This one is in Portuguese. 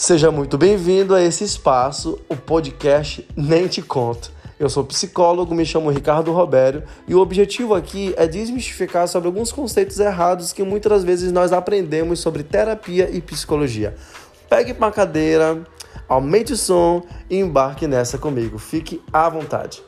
Seja muito bem-vindo a esse espaço, o podcast Nem Te Conto. Eu sou psicólogo, me chamo Ricardo Robério e o objetivo aqui é desmistificar sobre alguns conceitos errados que muitas vezes nós aprendemos sobre terapia e psicologia. Pegue uma cadeira, aumente o som e embarque nessa comigo. Fique à vontade.